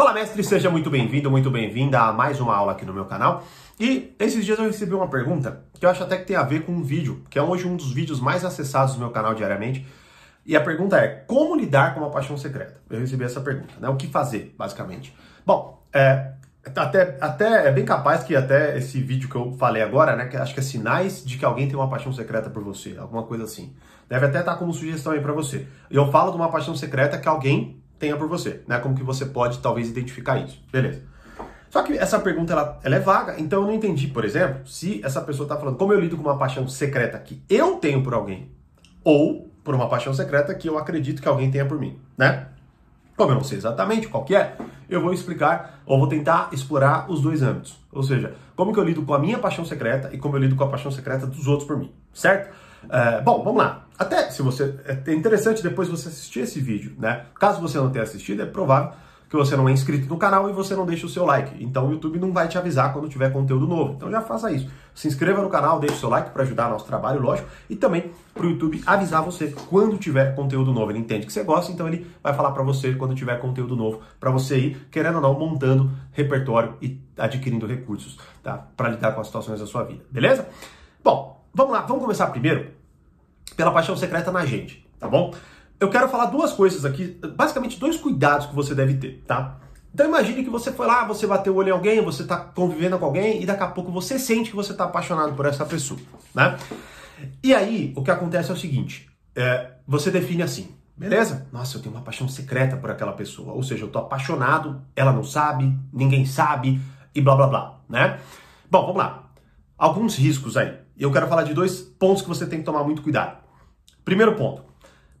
Fala mestre, seja muito bem-vindo, muito bem-vinda a mais uma aula aqui no meu canal. E esses dias eu recebi uma pergunta que eu acho até que tem a ver com um vídeo, que é hoje um dos vídeos mais acessados do meu canal diariamente. E a pergunta é: como lidar com uma paixão secreta? Eu recebi essa pergunta, né? O que fazer, basicamente? Bom, é, até, até é bem capaz que até esse vídeo que eu falei agora, né? Que acho que é sinais de que alguém tem uma paixão secreta por você, alguma coisa assim. Deve até estar como sugestão aí para você. E eu falo de uma paixão secreta que alguém tenha por você, né? Como que você pode talvez identificar isso. Beleza. Só que essa pergunta ela, ela é vaga, então eu não entendi, por exemplo, se essa pessoa está falando como eu lido com uma paixão secreta que eu tenho por alguém, ou por uma paixão secreta que eu acredito que alguém tenha por mim, né? Como eu não sei exatamente qual que é, eu vou explicar ou vou tentar explorar os dois âmbitos. Ou seja, como que eu lido com a minha paixão secreta e como eu lido com a paixão secreta dos outros por mim, certo? É, bom, vamos lá. Até se você. É interessante depois você assistir esse vídeo, né? Caso você não tenha assistido, é provável que você não é inscrito no canal e você não deixa o seu like. Então o YouTube não vai te avisar quando tiver conteúdo novo. Então já faça isso. Se inscreva no canal, deixe o seu like para ajudar nosso trabalho, lógico, e também para o YouTube avisar você quando tiver conteúdo novo. Ele entende que você gosta, então ele vai falar para você quando tiver conteúdo novo para você ir, querendo ou não, montando repertório e adquirindo recursos, tá? Para lidar com as situações da sua vida. Beleza? Bom, vamos lá, vamos começar primeiro pela paixão secreta na gente, tá bom? Eu quero falar duas coisas aqui, basicamente dois cuidados que você deve ter, tá? Então imagine que você foi lá, você bateu o olho em alguém, você está convivendo com alguém e daqui a pouco você sente que você está apaixonado por essa pessoa, né? E aí o que acontece é o seguinte, é, você define assim, beleza? Nossa, eu tenho uma paixão secreta por aquela pessoa, ou seja, eu tô apaixonado, ela não sabe, ninguém sabe e blá blá blá, né? Bom, vamos lá. Alguns riscos aí. Eu quero falar de dois pontos que você tem que tomar muito cuidado. Primeiro ponto.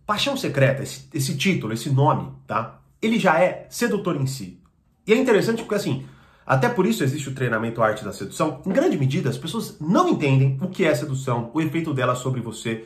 Paixão secreta, esse, esse título, esse nome, tá? Ele já é sedutor em si. E é interessante porque assim, até por isso existe o treinamento Arte da Sedução. Em grande medida, as pessoas não entendem o que é sedução, o efeito dela sobre você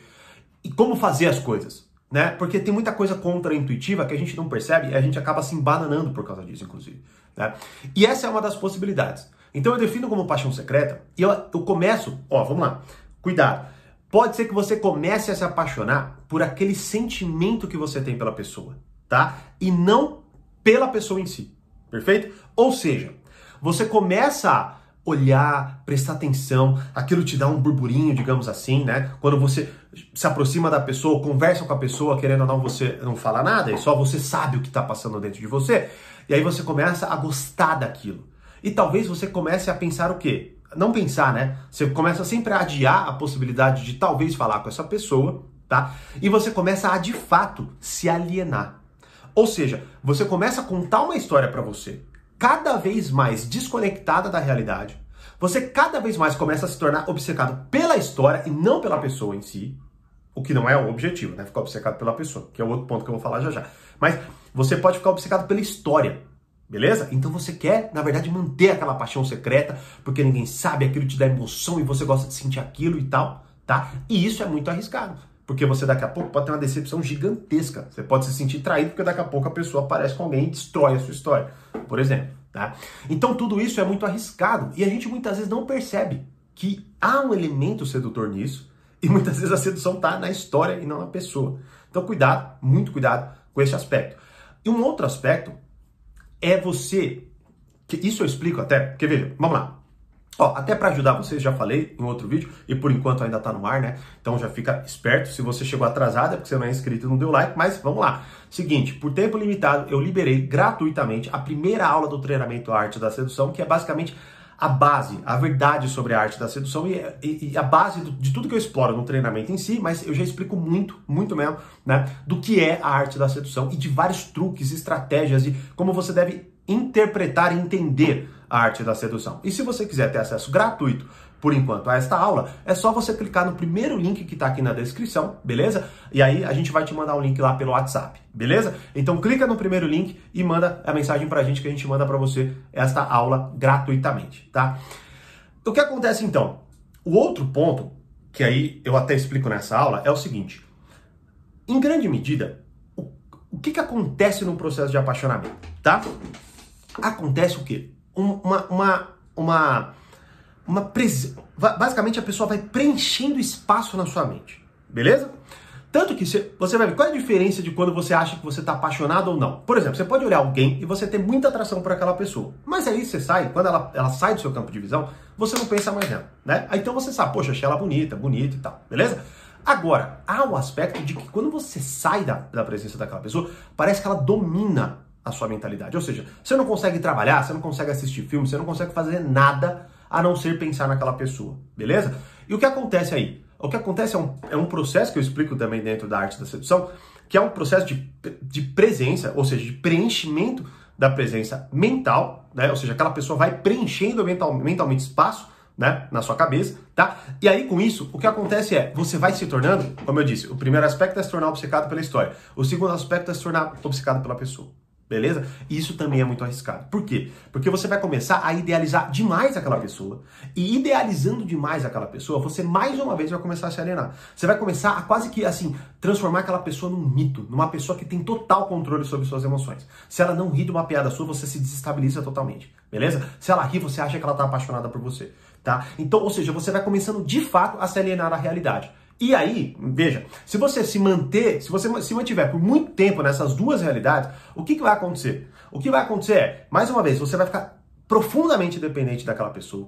e como fazer as coisas, né? Porque tem muita coisa contra-intuitiva que a gente não percebe e a gente acaba se embananando por causa disso, inclusive. Né? E essa é uma das possibilidades. Então eu defino como paixão secreta e eu, eu começo, ó, vamos lá, cuidado. Pode ser que você comece a se apaixonar por aquele sentimento que você tem pela pessoa, tá? E não pela pessoa em si, perfeito? Ou seja, você começa a olhar, prestar atenção, aquilo te dá um burburinho, digamos assim, né? Quando você se aproxima da pessoa, conversa com a pessoa, querendo ou não, você não fala nada, e só você sabe o que está passando dentro de você, e aí você começa a gostar daquilo. E talvez você comece a pensar o quê? não pensar, né? Você começa sempre a adiar a possibilidade de talvez falar com essa pessoa, tá? E você começa a de fato se alienar. Ou seja, você começa a contar uma história para você cada vez mais desconectada da realidade. Você cada vez mais começa a se tornar obcecado pela história e não pela pessoa em si. O que não é o objetivo, né? Ficar obcecado pela pessoa, que é outro ponto que eu vou falar já já. Mas você pode ficar obcecado pela história. Beleza? Então você quer, na verdade, manter aquela paixão secreta, porque ninguém sabe, aquilo te dá emoção e você gosta de sentir aquilo e tal, tá? E isso é muito arriscado, porque você daqui a pouco pode ter uma decepção gigantesca. Você pode se sentir traído porque daqui a pouco a pessoa aparece com alguém e destrói a sua história, por exemplo, tá? Então tudo isso é muito arriscado e a gente muitas vezes não percebe que há um elemento sedutor nisso e muitas vezes a sedução tá na história e não na pessoa. Então cuidado, muito cuidado com esse aspecto. E um outro aspecto é você. Que isso eu explico até, porque veja, vamos lá. Ó, até para ajudar vocês, já falei em outro vídeo, e por enquanto ainda tá no ar, né? Então já fica esperto. Se você chegou atrasado é porque você não é inscrito e não deu like, mas vamos lá. Seguinte, por tempo limitado, eu liberei gratuitamente a primeira aula do treinamento Arte da Sedução, que é basicamente a base, a verdade sobre a arte da sedução e, e, e a base de tudo que eu exploro no treinamento em si, mas eu já explico muito, muito mesmo, né, do que é a arte da sedução e de vários truques, estratégias e como você deve interpretar e entender a arte da sedução. E se você quiser ter acesso gratuito por enquanto a esta aula, é só você clicar no primeiro link que está aqui na descrição, beleza? E aí a gente vai te mandar um link lá pelo WhatsApp, beleza? Então clica no primeiro link e manda a mensagem para a gente que a gente manda para você esta aula gratuitamente, tá? O que acontece então? O outro ponto, que aí eu até explico nessa aula, é o seguinte. Em grande medida, o, o que, que acontece no processo de apaixonamento, tá? Acontece o quê? uma, uma, uma uma pres... basicamente a pessoa vai preenchendo espaço na sua mente, beleza? Tanto que você vai ver qual é a diferença de quando você acha que você está apaixonado ou não. Por exemplo, você pode olhar alguém e você ter muita atração por aquela pessoa. Mas aí você sai, quando ela, ela sai do seu campo de visão, você não pensa mais nela, né? Aí então você sabe, poxa, achei ela bonita, bonita e tal, beleza? Agora, há o um aspecto de que quando você sai da, da presença daquela pessoa, parece que ela domina a sua mentalidade. Ou seja, você não consegue trabalhar, você não consegue assistir filme, você não consegue fazer nada a não ser pensar naquela pessoa, beleza? E o que acontece aí? O que acontece é um, é um processo que eu explico também dentro da arte da sedução, que é um processo de, de presença, ou seja, de preenchimento da presença mental, né? Ou seja, aquela pessoa vai preenchendo mental, mentalmente espaço, né, na sua cabeça, tá? E aí com isso, o que acontece é, você vai se tornando, como eu disse, o primeiro aspecto é se tornar obcecado pela história. O segundo aspecto é se tornar obcecado pela pessoa. Beleza? Isso também é muito arriscado. Por quê? Porque você vai começar a idealizar demais aquela pessoa. E idealizando demais aquela pessoa, você mais uma vez vai começar a se alienar. Você vai começar a quase que assim, transformar aquela pessoa num mito, numa pessoa que tem total controle sobre suas emoções. Se ela não ri de uma piada sua, você se desestabiliza totalmente. Beleza? Se ela ri, você acha que ela tá apaixonada por você. Tá? Então, ou seja, você vai começando de fato a se alienar da realidade. E aí, veja, se você se manter, se você se mantiver por muito tempo nessas duas realidades, o que, que vai acontecer? O que vai acontecer é, mais uma vez, você vai ficar profundamente dependente daquela pessoa.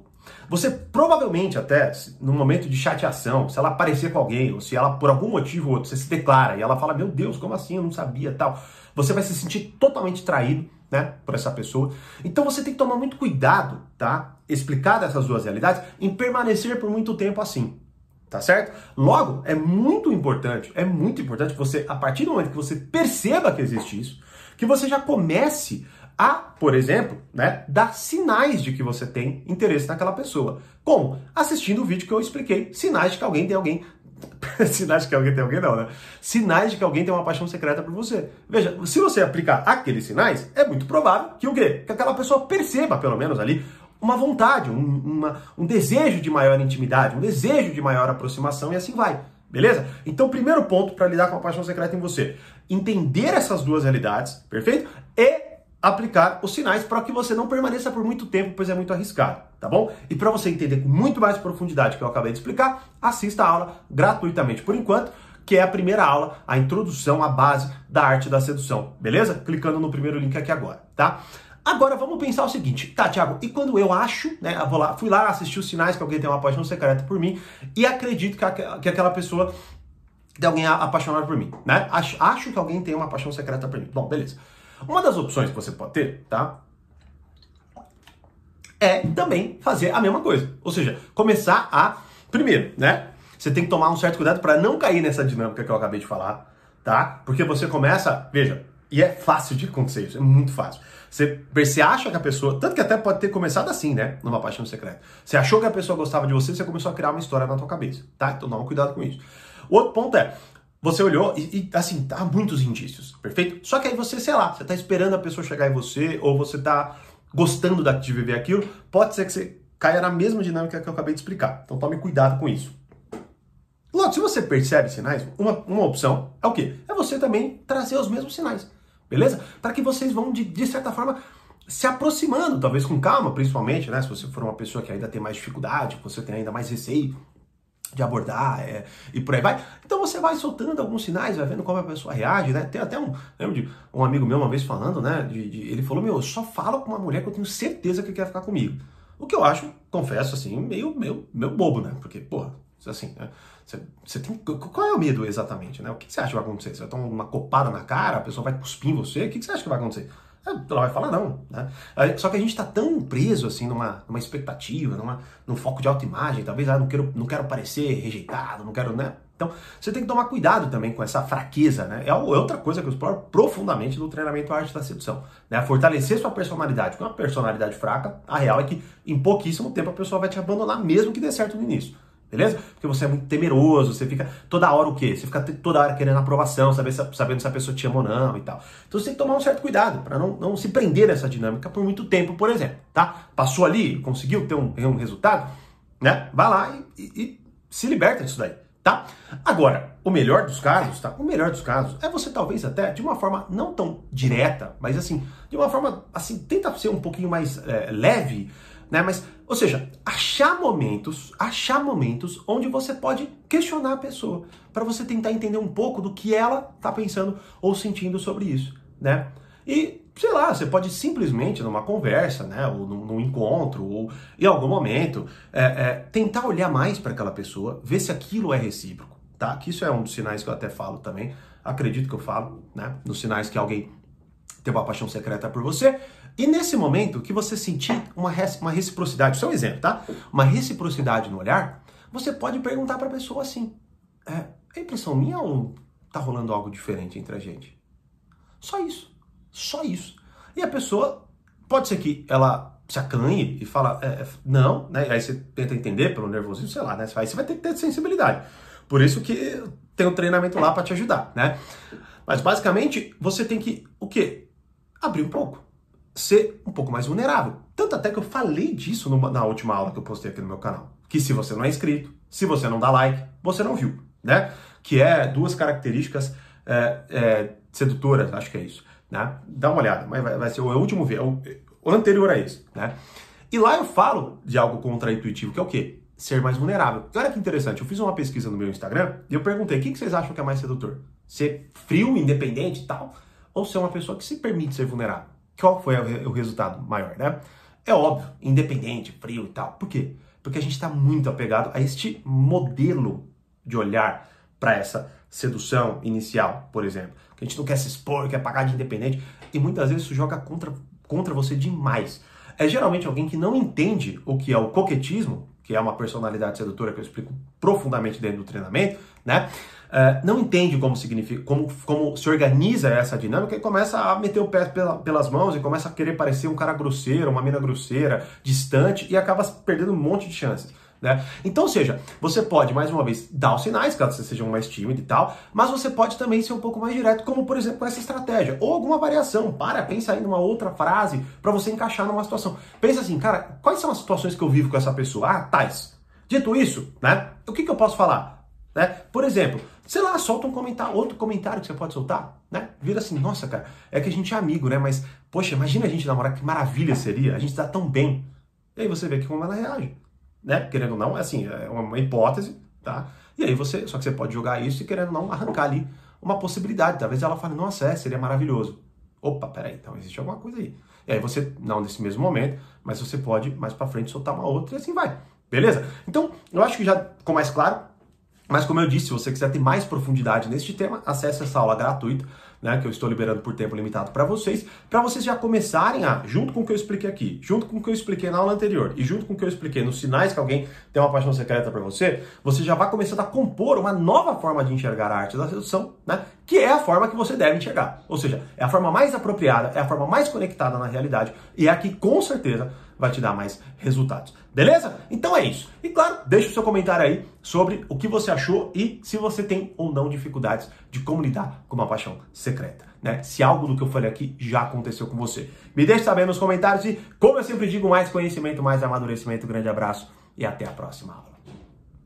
Você provavelmente até, no momento de chateação, se ela aparecer com alguém, ou se ela por algum motivo ou outro, você se declara e ela fala, meu Deus, como assim? Eu não sabia tal. Você vai se sentir totalmente traído, né, por essa pessoa. Então você tem que tomar muito cuidado, tá? Explicar essas duas realidades, em permanecer por muito tempo assim. Tá certo? Logo, é muito importante, é muito importante você, a partir do momento que você perceba que existe isso, que você já comece a, por exemplo, né, dar sinais de que você tem interesse naquela pessoa. Como? Assistindo o vídeo que eu expliquei, sinais de que alguém tem alguém. sinais de que alguém tem alguém, não, né? Sinais de que alguém tem uma paixão secreta por você. Veja, se você aplicar aqueles sinais, é muito provável que o quê? Que aquela pessoa perceba, pelo menos ali, uma vontade, um, uma, um desejo de maior intimidade, um desejo de maior aproximação e assim vai. Beleza? Então, primeiro ponto para lidar com a paixão secreta em você: entender essas duas realidades, perfeito? E aplicar os sinais para que você não permaneça por muito tempo, pois é muito arriscado, tá bom? E para você entender com muito mais profundidade que eu acabei de explicar, assista a aula gratuitamente por enquanto, que é a primeira aula, a introdução à base da arte da sedução, beleza? Clicando no primeiro link aqui agora, tá? Agora vamos pensar o seguinte, tá, Thiago, e quando eu acho, né, eu lá, fui lá assistir os sinais que alguém tem uma paixão secreta por mim e acredito que, a, que aquela pessoa tem alguém apaixonado por mim, né? Acho, acho que alguém tem uma paixão secreta por mim. Bom, beleza. Uma das opções que você pode ter, tá? É também fazer a mesma coisa. Ou seja, começar a. Primeiro, né? Você tem que tomar um certo cuidado para não cair nessa dinâmica que eu acabei de falar, tá? Porque você começa, veja, e é fácil de acontecer isso, é muito fácil. Você, acha que a pessoa. Tanto que até pode ter começado assim, né? Numa paixão secreta. Você achou que a pessoa gostava de você, você começou a criar uma história na tua cabeça, tá? Então um cuidado com isso. O outro ponto é. Você olhou e, e assim, há muitos indícios, perfeito? Só que aí você, sei lá, você tá esperando a pessoa chegar em você, ou você tá gostando de viver aquilo, pode ser que você caia na mesma dinâmica que eu acabei de explicar. Então tome cuidado com isso. Logo, se você percebe sinais, uma, uma opção é o quê? É você também trazer os mesmos sinais beleza? Para que vocês vão, de, de certa forma, se aproximando, talvez com calma, principalmente, né? Se você for uma pessoa que ainda tem mais dificuldade, você tem ainda mais receio de abordar é, e por aí vai. Então você vai soltando alguns sinais, vai vendo como a pessoa reage, né? Tem até um, lembro de um amigo meu uma vez falando, né? De, de, ele falou, meu, eu só falo com uma mulher que eu tenho certeza que quer ficar comigo. O que eu acho, confesso, assim, meio, meio, meio bobo, né? Porque, porra, assim, né? Você, tem, qual é o medo exatamente, né? O que você acha que vai acontecer? Você vai tomar uma copada na cara, a pessoa vai cuspir em você? O que você acha que vai acontecer? É, ela vai falar não, né? Só que a gente está tão preso assim numa, numa expectativa, numa, num foco de autoimagem, talvez ah, não quero, não quero parecer rejeitado, não quero, né? Então, você tem que tomar cuidado também com essa fraqueza, né? É, é outra coisa que eu exploro profundamente no treinamento Arte da Sedução, né? Fortalecer sua personalidade. Com uma personalidade fraca, a real é que em pouquíssimo tempo a pessoa vai te abandonar, mesmo que dê certo no início. Beleza? Porque você é muito temeroso, você fica toda hora o quê? Você fica toda hora querendo aprovação, sabendo se a pessoa te ama ou não e tal. Então você tem que tomar um certo cuidado para não, não se prender nessa dinâmica por muito tempo, por exemplo, tá? Passou ali, conseguiu ter um, um resultado, né? Vai lá e, e, e se liberta disso daí, tá? Agora, o melhor dos casos, tá? O melhor dos casos é você talvez até de uma forma não tão direta, mas assim, de uma forma assim, tenta ser um pouquinho mais é, leve, né? Mas, ou seja, achar momentos, achar momentos onde você pode questionar a pessoa, para você tentar entender um pouco do que ela está pensando ou sentindo sobre isso, né? E, sei lá, você pode simplesmente, numa conversa, né, ou num, num encontro, ou em algum momento, é, é, tentar olhar mais para aquela pessoa, ver se aquilo é recíproco, tá? Que isso é um dos sinais que eu até falo também, acredito que eu falo, né? Nos sinais que alguém tem uma paixão secreta por você. E nesse momento que você sentir uma, uma reciprocidade, isso é um exemplo, tá? Uma reciprocidade no olhar, você pode perguntar para a pessoa assim: é, é impressão minha ou tá rolando algo diferente entre a gente? Só isso. Só isso. E a pessoa, pode ser que ela se acanhe e fala, é, é, não, né? Aí você tenta entender pelo nervosismo, sei lá, né? Aí você vai ter que ter sensibilidade. Por isso que tem um treinamento lá para te ajudar, né? Mas basicamente, você tem que, o quê? Abrir um pouco. Ser um pouco mais vulnerável. Tanto até que eu falei disso na última aula que eu postei aqui no meu canal. Que se você não é inscrito, se você não dá like, você não viu, né? Que é duas características é, é, sedutoras, acho que é isso né? Dá uma olhada, mas vai, vai ser o último vídeo, o, o anterior a esse, né? E lá eu falo de algo contra-intuitivo, que é o quê? Ser mais vulnerável. E olha que interessante, eu fiz uma pesquisa no meu Instagram e eu perguntei, o que vocês acham que é mais sedutor? Ser frio, independente e tal? Ou ser uma pessoa que se permite ser vulnerável? Qual foi o resultado maior, né? É óbvio, independente, frio e tal. Por quê? Porque a gente está muito apegado a este modelo de olhar para essa sedução inicial, por exemplo. Que a gente não quer se expor, quer pagar de independente. E muitas vezes isso joga contra, contra você demais. É geralmente alguém que não entende o que é o coquetismo, que é uma personalidade sedutora que eu explico profundamente dentro do treinamento, né? Uh, não entende como significa, como, como se organiza essa dinâmica e começa a meter o pé pela, pelas mãos e começa a querer parecer um cara grosseiro, uma mina grosseira, distante e acaba perdendo um monte de chances. Né? Então, ou seja, você pode, mais uma vez, dar os sinais, caso você seja mais tímido e tal, mas você pode também ser um pouco mais direto, como por exemplo com essa estratégia, ou alguma variação. Para, pensa aí numa outra frase para você encaixar numa situação. Pensa assim, cara, quais são as situações que eu vivo com essa pessoa? Ah, tais. Dito isso, né? O que, que eu posso falar? Né? Por exemplo, sei lá, solta um comentário, outro comentário que você pode soltar, né? Vira assim, nossa, cara, é que a gente é amigo, né? Mas, poxa, imagina a gente namorar, que maravilha seria, a gente dá tão bem. E aí você vê que como ela reage né? Querendo ou não, é assim, é uma hipótese, tá? E aí você, só que você pode jogar isso e querendo ou não arrancar ali uma possibilidade. Talvez ela fale, nossa, é, seria maravilhoso. Opa, peraí, então existe alguma coisa aí. E aí você, não nesse mesmo momento, mas você pode mais para frente soltar uma outra e assim vai. Beleza? Então, eu acho que já ficou mais claro. Mas como eu disse, se você quiser ter mais profundidade neste tema, acesse essa aula gratuita né, que eu estou liberando por tempo limitado para vocês, para vocês já começarem a, junto com o que eu expliquei aqui, junto com o que eu expliquei na aula anterior e junto com o que eu expliquei nos sinais que alguém tem uma paixão secreta para você, você já vai começando a compor uma nova forma de enxergar a arte da sedução, né, que é a forma que você deve enxergar. Ou seja, é a forma mais apropriada, é a forma mais conectada na realidade e é a que com certeza vai te dar mais resultados. Beleza? Então é isso. E claro, deixa o seu comentário aí sobre o que você achou e se você tem ou não dificuldades de como lidar com uma paixão secreta. Né? Se algo do que eu falei aqui já aconteceu com você. Me deixe saber nos comentários e, como eu sempre digo, mais conhecimento, mais amadurecimento. Grande abraço e até a próxima aula.